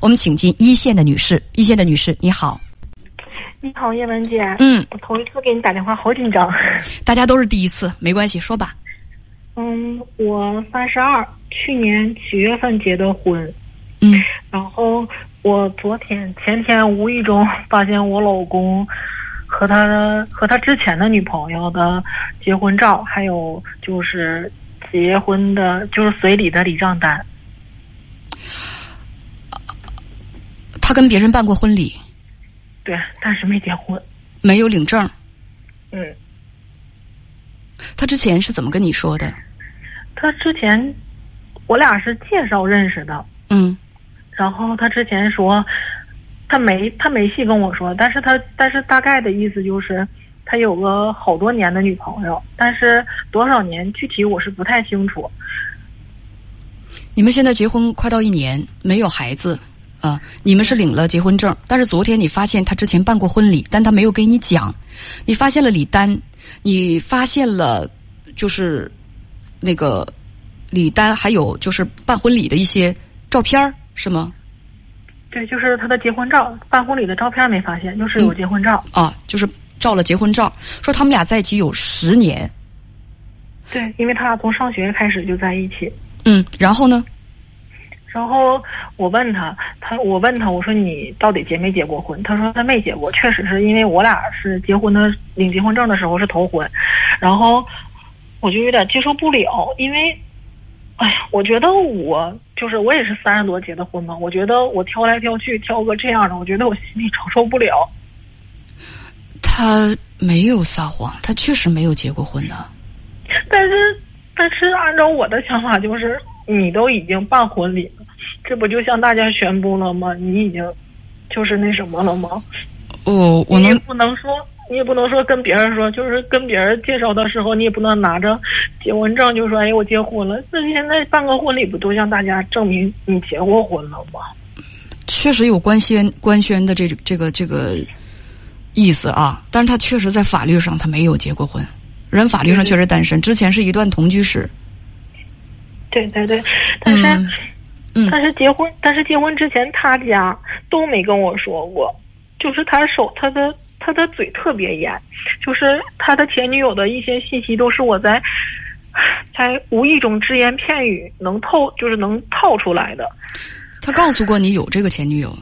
我们请进一线的女士，一线的女士，你好。你好，叶文姐。嗯，我头一次给你打电话，好紧张。大家都是第一次，没关系，说吧。嗯，我三十二，去年七月份结的婚。嗯，然后我昨天、前天无意中发现我老公和他的和他之前的女朋友的结婚照，还有就是结婚的，就是随礼的礼账单。他跟别人办过婚礼，对，但是没结婚。没有领证。嗯，他之前是怎么跟你说的？他之前我俩是介绍认识的。嗯，然后他之前说，他没他没细跟我说，但是他但是大概的意思就是，他有个好多年的女朋友，但是多少年具体我是不太清楚。你们现在结婚快到一年，没有孩子啊？你们是领了结婚证，但是昨天你发现他之前办过婚礼，但他没有给你讲。你发现了李丹，你发现了就是那个李丹，还有就是办婚礼的一些照片儿是吗？对，就是他的结婚照，办婚礼的照片没发现，就是有结婚照。啊，就是照了结婚照，说他们俩在一起有十年。对，因为他俩从上学开始就在一起。嗯，然后呢？然后我问他，他我问他，我说你到底结没结过婚？他说他没结过，确实是因为我俩是结婚的，领结婚证的时候是头婚，然后我就有点接受不了，因为，哎呀，我觉得我就是我也是三十多结的婚嘛，我觉得我挑来挑去挑个这样的，我觉得我心里承受不了。他没有撒谎，他确实没有结过婚的。但是，但是按照我的想法，就是你都已经办婚礼了，这不就向大家宣布了吗？你已经就是那什么了吗？哦，我能不能说，你也不能说跟别人说，就是跟别人介绍的时候，你也不能拿着结婚证就说，哎，我结婚了。那现在办个婚礼，不都向大家证明你结过婚了吗？确实有官宣官宣的这这个这个意思啊，但是他确实在法律上他没有结过婚，人法律上确实单身，之前是一段同居史。对对对，但是、嗯嗯但是结婚，但是结婚之前他家都没跟我说过，就是他手他的他的嘴特别严，就是他的前女友的一些信息都是我在在无意中只言片语能透，就是能套出来的。他告诉过你有这个前女友，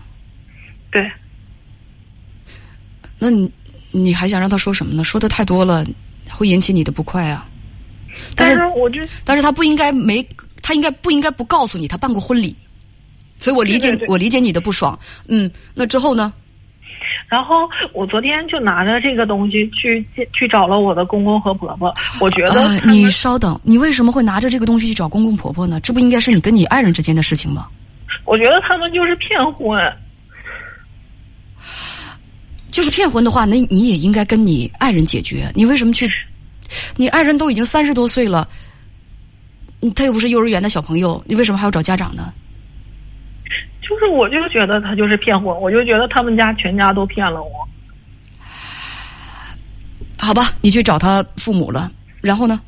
对，那你你还想让他说什么呢？说的太多了，会引起你的不快啊。但是我就但是他不应该没，他应该不应该不告诉你他办过婚礼，所以我理解我理解你的不爽。嗯，那之后呢？然后我昨天就拿着这个东西去去找了我的公公和婆婆，我觉得你稍等，你为什么会拿着这个东西去找公公婆婆呢？这不应该是你跟你爱人之间的事情吗？我觉得他们就是骗婚。就是骗婚的话，那你也应该跟你爱人解决。你为什么去？你爱人都已经三十多岁了，嗯他又不是幼儿园的小朋友，你为什么还要找家长呢？就是我就觉得他就是骗婚，我就觉得他们家全家都骗了我。好吧，你去找他父母了，然后呢？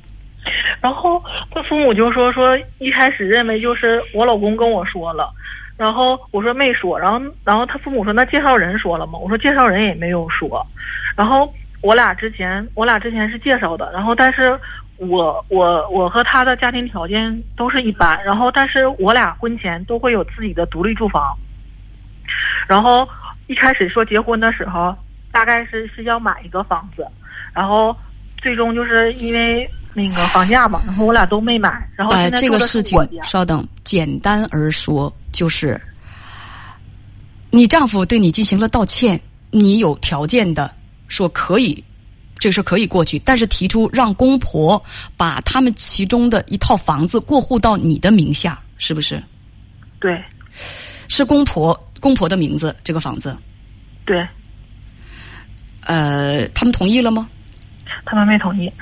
然后他父母就说说一开始认为就是我老公跟我说了，然后我说没说，然后然后他父母说那介绍人说了吗？我说介绍人也没有说，然后我俩之前我俩之前是介绍的，然后但是我我我和他的家庭条件都是一般，然后但是我俩婚前都会有自己的独立住房，然后一开始说结婚的时候大概是是要买一个房子，然后最终就是因为那个房价嘛，然后我俩都没买，然后这个事情稍等，简单而说就是，你丈夫对你进行了道歉，你有条件的说可以，这个事可以过去，但是提出让公婆把他们其中的一套房子过户到你的名下，是不是？对。是公婆公婆的名字这个房子，对，呃，他们同意了吗？他们没同意，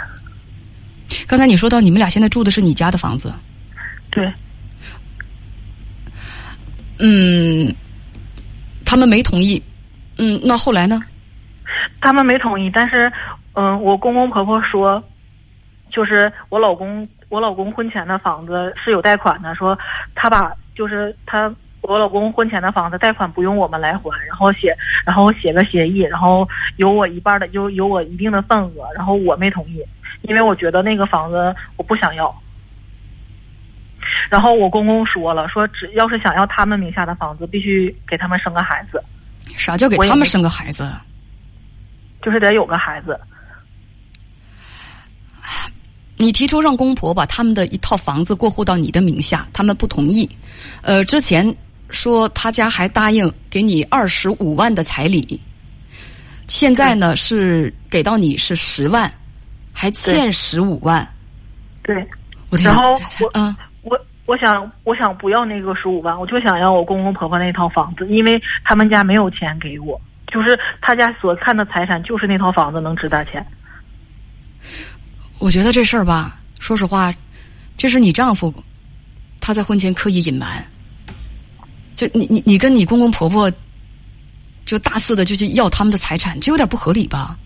刚才你说到你们俩现在住的是你家的房子，对。嗯，他们没同意，嗯，那后来呢？他们没同意，但是嗯、我公公婆婆说，就是我老公我老公婚前的房子是有贷款的，说他把就是他我老公婚前的房子贷款不用我们来还，然后写然后写个协议，然后有我一半的就有我一定的份额，然后我没同意，因为我觉得那个房子我不想要。然后我公公说了，说只要是想要他们名下的房子，必须给他们生个孩子。啥叫给他们生个孩子？就是得有个孩子。你提出让公婆把他们的一套房子过户到你的名下，他们不同意。呃，之前说他家还答应给你二十五万的彩礼，现在呢是给到你是十万，还欠十五万。对，我然后我嗯。我我想我想不要那个十五万，我就想要我公公婆婆那套房子，因为他们家没有钱给我，就是他家所看的财产就是那套房子能值大钱。我觉得这事儿吧，说实话，这是你丈夫他在婚前刻意隐瞒，就你你你跟你公公婆婆就大肆的就去要他们的财产，这有点不合理吧？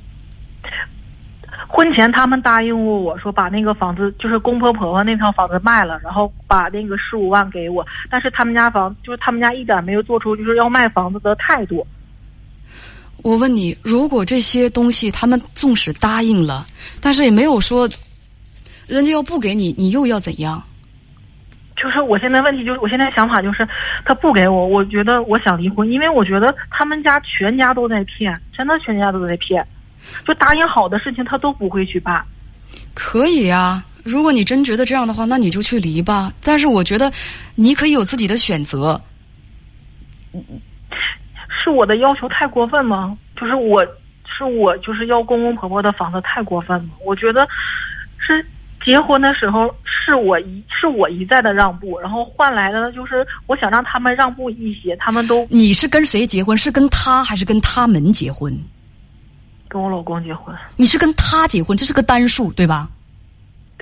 婚前他们答应过我说把那个房子，就是公婆婆婆那套房子卖了，然后把那个十五万给我，但是他们家房就是他们家一点没有做出就是要卖房子的态度。我问你，如果这些东西他们纵使答应了，但是也没有说，人家要不给你，你又要怎样？就是我现在问题就是，我现在想法就是，他不给我，我觉得我想离婚，因为我觉得他们家全家都在骗，真的全家都在骗，就答应好的事情他都不会去办。可以啊，如果你真觉得这样的话，那你就去离吧。但是我觉得你可以有自己的选择。是我的要求太过分吗？就是我是我就是要公公婆婆的房子太过分吗？我觉得是结婚的时候是我一是我一再的让步，然后换来的就是我想让他们让步一些，他们都你是跟谁结婚？是跟他还是跟他们结婚？跟我老公结婚。你是跟他结婚，这是个单数，对吧？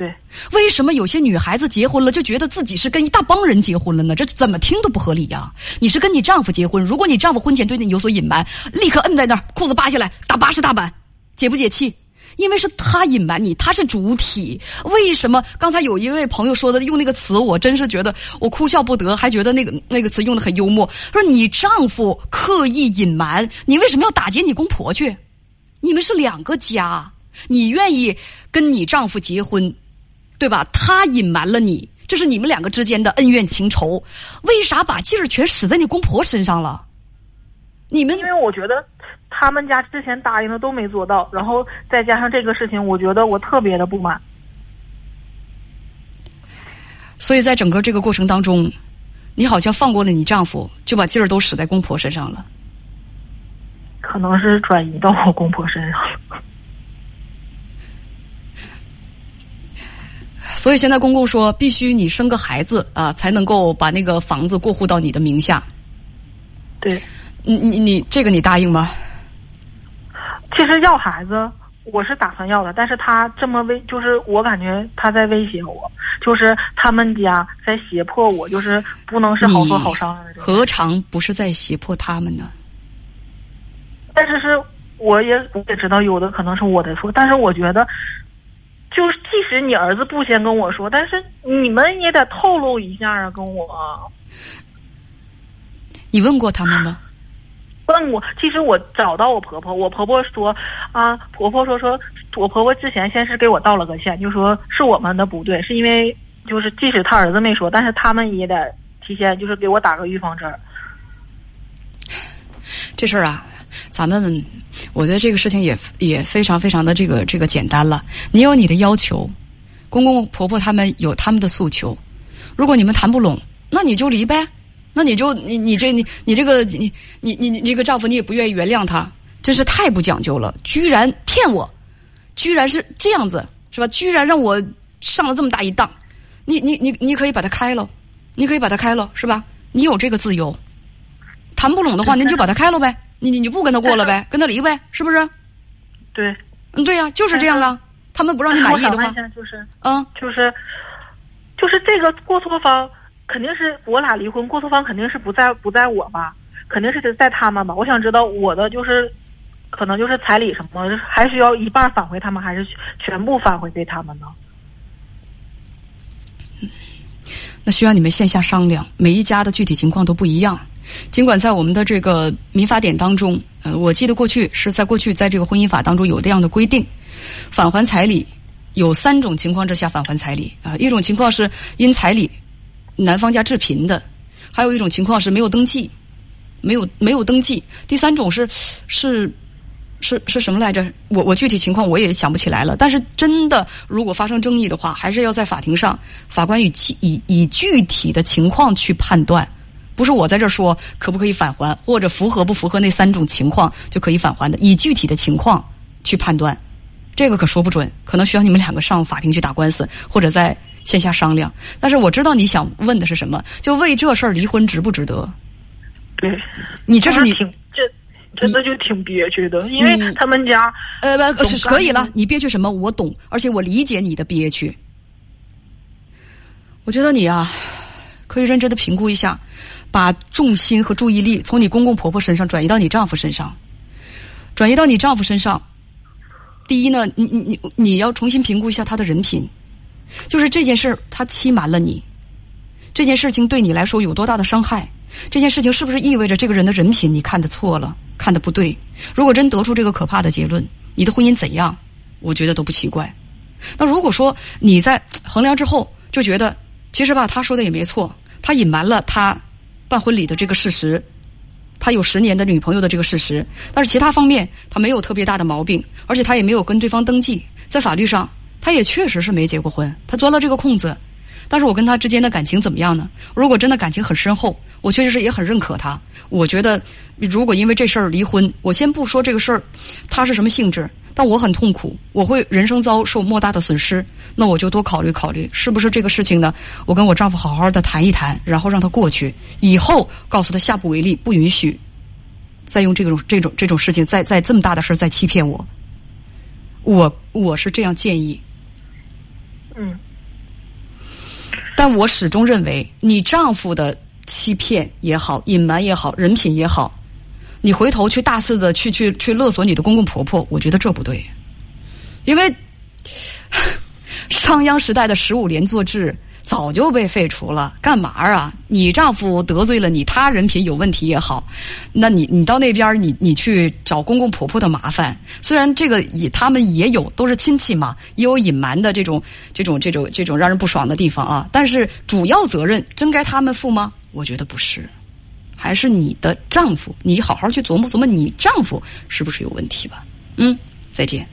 对，为什么有些女孩子结婚了就觉得自己是跟一大帮人结婚了呢？这怎么听都不合理呀！你是跟你丈夫结婚，如果你丈夫婚前对你有所隐瞒，立刻摁在那儿，裤子扒下来，打八十大板，解不解气？因为是他隐瞒你，他是主体。为什么刚才有一位朋友说的用那个词，我真是觉得我哭笑不得，还觉得那个那个词用的很幽默。说你丈夫刻意隐瞒，你为什么要打劫你公婆去？你们是两个家，你愿意跟你丈夫结婚，对吧？他隐瞒了你，这是你们两个之间的恩怨情仇，为啥把劲儿全使在你公婆身上了？你们因为我觉得他们家之前答应的都没做到，然后再加上这个事情，我觉得我特别的不满。所以在整个这个过程当中，你好像放过了你丈夫，就把劲儿都使在公婆身上了。可能是转移到我公婆身上了。所以现在公公说，必须你生个孩子啊，才能够把那个房子过户到你的名下。对，你你你这个你答应吗？其实要孩子我是打算要的，但是他这么威，就是我感觉他在威胁我，就是他们家在胁迫我，就是不能是好说好商量的。何尝不是在胁迫他们呢？但是是我也我也知道有的可能是我的错，但是我觉得，就是即使你儿子不先跟我说，但是你们也得透露一下啊，跟我。你问过他们吗？问过，其实我找到我婆婆，我婆婆说啊，婆婆说说，我婆婆之前先是给我道了个歉，就说是我们的不对，是因为就是即使他儿子没说，但是他们也得提前就是给我打个预防针。这事儿啊，咱们我觉得这个事情也也非常非常的这个这个简单了。你有你的要求，公公婆婆他们有他们的诉求，如果你们谈不拢，那你就离呗。那你就你你这你你这个你你你你这个丈夫你也不愿意原谅他，真是太不讲究了，居然骗我，居然是这样子是吧？居然让我上了这么大一当，你你你你可以把他开了，你可以把他开了是吧？你有这个自由，谈不拢的话，那你就把他开了呗，你你你不跟他过了呗，跟他离呗，是不是？对，嗯，对呀、就是这样啊。他们不让你满意的话我想问一，下，就是嗯，就是就是这个过错方肯定是我俩离婚，过错方肯定是不在不在我吧，肯定是得在他们吧。我想知道我的就是可能就是彩礼什么，还需要一半返回他们，还是全部返回给他们呢？那那需要你们线下商量，每一家的具体情况都不一样。尽管在我们的这个民法典当中，呃，我记得过去是在过去在这个婚姻法当中有这样的规定，返还彩礼有三种情况之下返还彩礼啊，一种情况是因彩礼男方家致贫的，还有一种情况是没有登记，没有没有登记，第三种是是。是是什么来着？我我具体情况我也想不起来了。但是真的，如果发生争议的话，还是要在法庭上，法官以以以具体的情况去判断，不是我在这说可不可以返还，或者符合不符合那三种情况就可以返还的，以具体的情况去判断，这个可说不准，可能需要你们两个上法庭去打官司，或者在线下商量。但是我知道你想问的是什么，就为这事儿离婚值不值得？对，你这是你。真的就挺憋屈的，因为他们家呃不是可以了，你憋屈什么？我懂，而且我理解你的憋屈。我觉得你啊，可以认真的评估一下，把重心和注意力从你公公婆婆身上转移到你丈夫身上，转移到你丈夫身上。第一呢，你你你你要重新评估一下他的人品，就是这件事儿他欺瞒了你，这件事情对你来说有多大的伤害？这件事情是不是意味着这个人的人品你看的错了？看的不对，如果真得出这个可怕的结论，你的婚姻怎样？我觉得都不奇怪。那如果说你在衡量之后就觉得，其实吧，他说的也没错，他隐瞒了他办婚礼的这个事实，他有十年的女朋友的这个事实，但是其他方面他没有特别大的毛病，而且他也没有跟对方登记，在法律上他也确实是没结过婚，他钻了这个空子。但是我跟他之间的感情怎么样呢？如果真的感情很深厚，我确实是也很认可他。我觉得，如果因为这事儿离婚，我先不说这个事儿，他是什么性质，但我很痛苦，我会人生遭受莫大的损失。那我就多考虑考虑，是不是这个事情呢？我跟我丈夫好好的谈一谈，然后让他过去，以后告诉他下不为例，不允许再用这种这种这种事情，再再这么大的事儿再欺骗我。我我是这样建议。嗯。但我始终认为，你丈夫的欺骗也好、隐瞒也好、人品也好，你回头去大肆的去去去勒索你的公公婆婆，我觉得这不对，因为 商鞅时代的十五连坐制。早就被废除了，干嘛啊？你丈夫得罪了你，他人品有问题也好，那你你到那边你你去找公公婆婆的麻烦。虽然这个也他们也有，都是亲戚嘛，也有隐瞒的这种这种这种这种让人不爽的地方啊。但是主要责任真该他们负吗？我觉得不是，还是你的丈夫，你好好去琢磨琢磨，你丈夫是不是有问题吧？嗯，再见。